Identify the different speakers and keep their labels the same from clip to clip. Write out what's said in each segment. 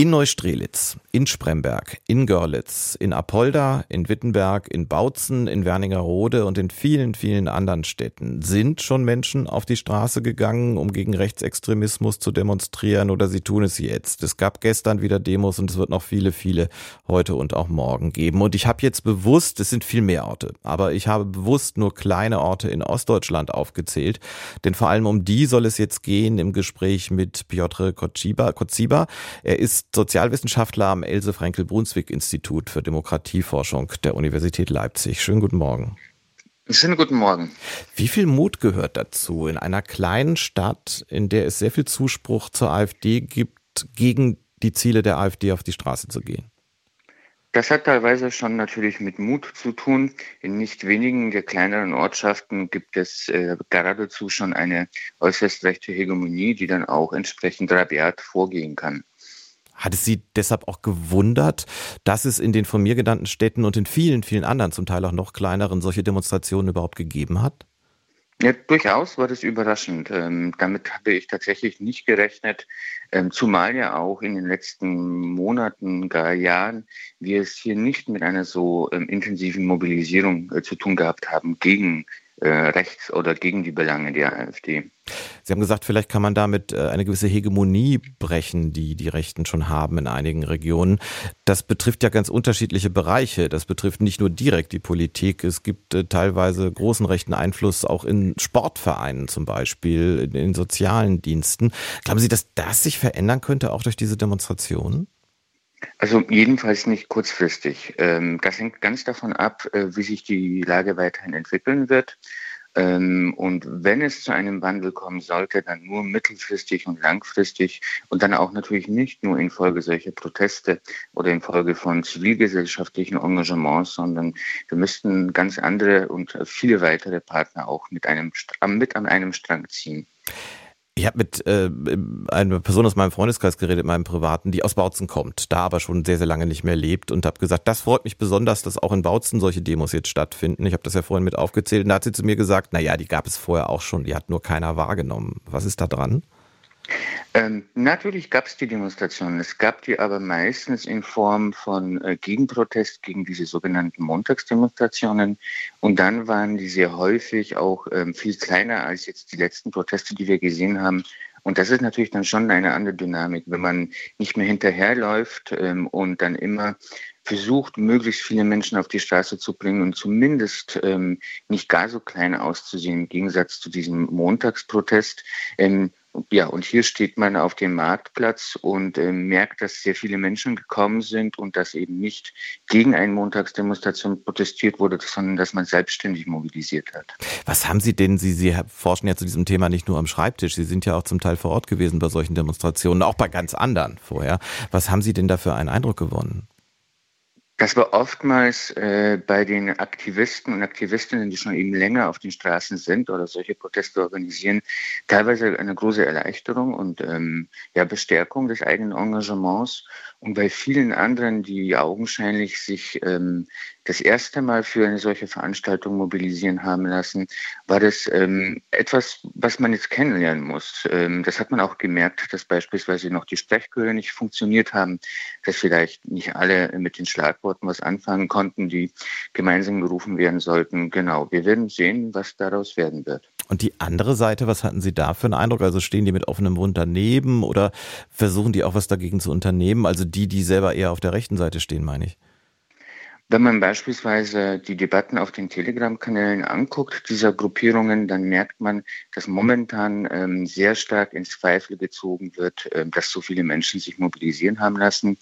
Speaker 1: In Neustrelitz, in Spremberg, in Görlitz, in Apolda, in Wittenberg, in Bautzen, in Wernigerode und in vielen, vielen anderen Städten sind schon Menschen auf die Straße gegangen, um gegen Rechtsextremismus zu demonstrieren oder sie tun es jetzt. Es gab gestern wieder Demos und es wird noch viele, viele heute und auch morgen geben. Und ich habe jetzt bewusst, es sind viel mehr Orte, aber ich habe bewusst nur kleine Orte in Ostdeutschland aufgezählt, denn vor allem um die soll es jetzt gehen im Gespräch mit Piotr. Kociba. Er ist Sozialwissenschaftler am Else Frenkel Brunswick Institut für Demokratieforschung der Universität Leipzig. Schönen guten Morgen.
Speaker 2: Schönen guten Morgen.
Speaker 1: Wie viel Mut gehört dazu, in einer kleinen Stadt, in der es sehr viel Zuspruch zur AfD gibt, gegen die Ziele der AfD auf die Straße zu gehen?
Speaker 2: Das hat teilweise schon natürlich mit Mut zu tun. In nicht wenigen der kleineren Ortschaften gibt es äh, geradezu schon eine äußerst rechte Hegemonie, die dann auch entsprechend rabiat vorgehen kann.
Speaker 1: Hat es Sie deshalb auch gewundert, dass es in den von mir genannten Städten und in vielen, vielen anderen, zum Teil auch noch kleineren, solche Demonstrationen überhaupt gegeben hat?
Speaker 2: Ja, durchaus war das überraschend. Ähm, damit habe ich tatsächlich nicht gerechnet, ähm, zumal ja auch in den letzten Monaten, gar Jahren, wir es hier nicht mit einer so ähm, intensiven Mobilisierung äh, zu tun gehabt haben gegen äh, rechts oder gegen die Belange der AfD.
Speaker 1: Sie haben gesagt, vielleicht kann man damit äh, eine gewisse Hegemonie brechen, die die Rechten schon haben in einigen Regionen. Das betrifft ja ganz unterschiedliche Bereiche. Das betrifft nicht nur direkt die Politik. Es gibt äh, teilweise großen rechten Einfluss auch in Sportvereinen zum Beispiel, in den sozialen Diensten. Glauben Sie, dass das sich verändern könnte, auch durch diese Demonstrationen?
Speaker 2: Also jedenfalls nicht kurzfristig. Ähm, das hängt ganz davon ab, äh, wie sich die Lage weiterhin entwickeln wird. Ähm, und wenn es zu einem Wandel kommen sollte, dann nur mittelfristig und langfristig und dann auch natürlich nicht nur infolge solcher Proteste oder infolge von zivilgesellschaftlichen Engagements, sondern wir müssten ganz andere und viele weitere Partner auch mit einem, mit an einem Strang ziehen.
Speaker 1: Ich habe mit äh, einer Person aus meinem Freundeskreis geredet, meinem privaten, die aus Bautzen kommt, da aber schon sehr, sehr lange nicht mehr lebt und habe gesagt, das freut mich besonders, dass auch in Bautzen solche Demos jetzt stattfinden. Ich habe das ja vorhin mit aufgezählt und da hat sie zu mir gesagt, na ja, die gab es vorher auch schon, die hat nur keiner wahrgenommen. Was ist da dran?
Speaker 2: Ähm, natürlich gab es die Demonstrationen. Es gab die aber meistens in Form von äh, Gegenprotest gegen diese sogenannten Montagsdemonstrationen. Und dann waren die sehr häufig auch ähm, viel kleiner als jetzt die letzten Proteste, die wir gesehen haben. Und das ist natürlich dann schon eine andere Dynamik, wenn man nicht mehr hinterherläuft ähm, und dann immer versucht, möglichst viele Menschen auf die Straße zu bringen und zumindest ähm, nicht gar so klein auszusehen im Gegensatz zu diesem Montagsprotest. Ähm, ja, und hier steht man auf dem Marktplatz und äh, merkt, dass sehr viele Menschen gekommen sind und dass eben nicht gegen eine Montagsdemonstration protestiert wurde, sondern dass man selbstständig mobilisiert hat.
Speaker 1: Was haben Sie denn, Sie, Sie forschen ja zu diesem Thema nicht nur am Schreibtisch, Sie sind ja auch zum Teil vor Ort gewesen bei solchen Demonstrationen, auch bei ganz anderen vorher. Was haben Sie denn da für einen Eindruck gewonnen?
Speaker 2: Das war oftmals äh, bei den Aktivisten und Aktivistinnen, die schon eben länger auf den Straßen sind oder solche Proteste organisieren, teilweise eine große Erleichterung und ähm, ja, Bestärkung des eigenen Engagements. Und bei vielen anderen, die augenscheinlich sich ähm, das erste Mal für eine solche Veranstaltung mobilisieren haben lassen, war das ähm, etwas, was man jetzt kennenlernen muss. Ähm, das hat man auch gemerkt, dass beispielsweise noch die Sprechchöre nicht funktioniert haben, dass vielleicht nicht alle mit den Schlagworten was anfangen konnten, die gemeinsam gerufen werden sollten. Genau, wir werden sehen, was daraus werden wird.
Speaker 1: Und die andere Seite, was hatten Sie da für einen Eindruck? Also stehen die mit offenem Mund daneben oder versuchen die auch was dagegen zu unternehmen? Also die, die selber eher auf der rechten Seite stehen, meine ich.
Speaker 2: Wenn man beispielsweise die Debatten auf den Telegram-Kanälen anguckt, dieser Gruppierungen, dann merkt man, dass momentan ähm, sehr stark ins Zweifel gezogen wird, äh, dass so viele Menschen sich mobilisieren haben lassen.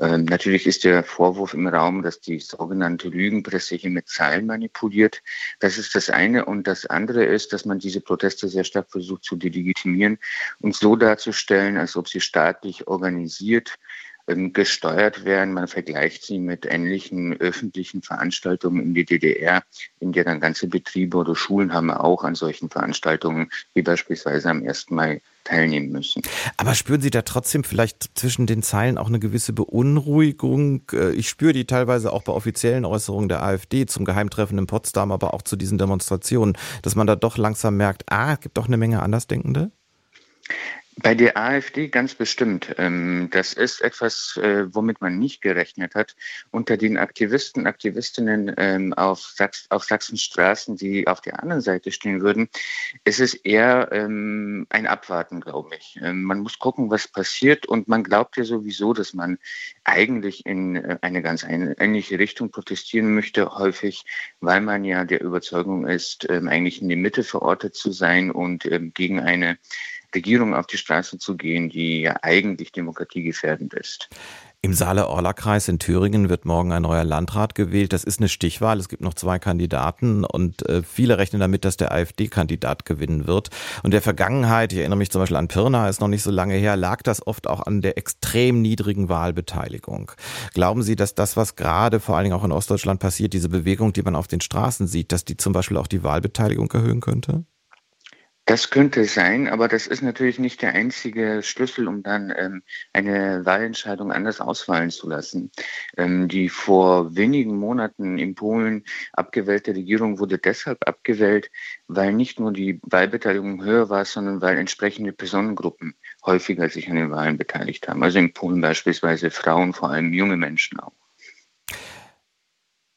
Speaker 2: Ähm, natürlich ist der Vorwurf im Raum, dass die sogenannte Lügenpresse hier mit Zahlen manipuliert. Das ist das eine. Und das andere ist, dass man diese Proteste sehr stark versucht zu delegitimieren und so darzustellen, als ob sie staatlich organisiert gesteuert werden. Man vergleicht sie mit ähnlichen öffentlichen Veranstaltungen in der DDR, in der dann ganze Betriebe oder Schulen haben auch an solchen Veranstaltungen, wie beispielsweise am 1. Mai teilnehmen müssen.
Speaker 1: Aber spüren Sie da trotzdem vielleicht zwischen den Zeilen auch eine gewisse Beunruhigung? Äh, ich spüre die teilweise auch bei offiziellen Äußerungen der AfD zum Geheimtreffen in Potsdam, aber auch zu diesen Demonstrationen, dass man da doch langsam merkt, ah, es gibt doch eine Menge Andersdenkende?
Speaker 2: Bei der AfD ganz bestimmt. Ähm, das ist etwas, äh, womit man nicht gerechnet hat. Unter den Aktivisten, Aktivistinnen ähm, auf, Sachs auf Sachsens die auf der anderen Seite stehen würden, ist es eher ähm, ein Abwarten, glaube ich. Man muss gucken, was passiert und man glaubt ja sowieso, dass man eigentlich in äh, eine ganz ähnliche Richtung protestieren möchte, häufig, weil man ja der Überzeugung ist, eigentlich in der Mitte verortet zu sein und gegen eine Regierung auf die Straße zu gehen, die ja eigentlich demokratiegefährdend ist.
Speaker 1: Im Saale-Orla-Kreis in Thüringen wird morgen ein neuer Landrat gewählt. Das ist eine Stichwahl. Es gibt noch zwei Kandidaten und äh, viele rechnen damit, dass der AfD-Kandidat gewinnen wird. Und der Vergangenheit, ich erinnere mich zum Beispiel an Pirna, ist noch nicht so lange her, lag das oft auch an der extrem niedrigen Wahlbeteiligung. Glauben Sie, dass das, was gerade vor allen Dingen auch in Ostdeutschland passiert, diese Bewegung, die man auf den Straßen sieht, dass die zum Beispiel auch die Wahlbeteiligung erhöhen könnte?
Speaker 2: Das könnte sein, aber das ist natürlich nicht der einzige Schlüssel, um dann ähm, eine Wahlentscheidung anders ausfallen zu lassen. Ähm, die vor wenigen Monaten in Polen abgewählte Regierung wurde deshalb abgewählt, weil nicht nur die Wahlbeteiligung höher war, sondern weil entsprechende Personengruppen häufiger sich an den Wahlen beteiligt haben. Also in Polen beispielsweise Frauen, vor allem junge Menschen auch.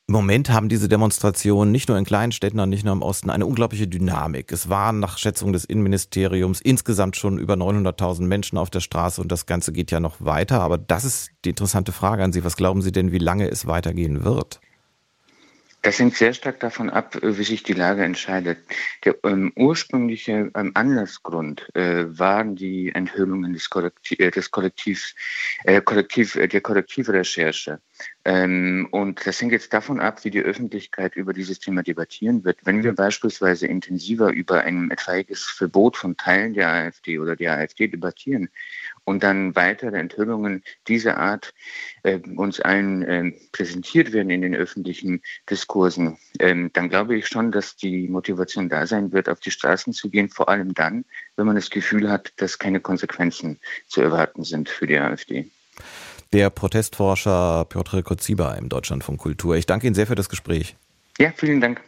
Speaker 1: Im Moment haben diese Demonstrationen nicht nur in kleinen Städten und nicht nur im Osten eine unglaubliche Dynamik. Es waren nach Schätzung des Innenministeriums insgesamt schon über 900.000 Menschen auf der Straße und das Ganze geht ja noch weiter. Aber das ist die interessante Frage an Sie. Was glauben Sie denn, wie lange es weitergehen wird?
Speaker 2: Das hängt sehr stark davon ab, wie sich die Lage entscheidet. Der ähm, ursprüngliche ähm, Anlassgrund äh, waren die Enthüllungen des, Korrektiv, äh, des Kollektivs, äh, Kollektiv, der Kollektivrecherche. Ähm, und das hängt jetzt davon ab, wie die Öffentlichkeit über dieses Thema debattieren wird. Wenn wir beispielsweise intensiver über ein etwaiges Verbot von Teilen der AfD oder der AfD debattieren und dann weitere Enthüllungen dieser Art äh, uns allen äh, präsentiert werden in den öffentlichen Diskursen, ähm, dann glaube ich schon, dass die Motivation da sein wird, auf die Straßen zu gehen, vor allem dann, wenn man das Gefühl hat, dass keine Konsequenzen zu erwarten sind für die AfD.
Speaker 1: Der Protestforscher Piotr Koziba im Deutschlandfunk Kultur. Ich danke Ihnen sehr für das Gespräch.
Speaker 2: Ja, vielen Dank.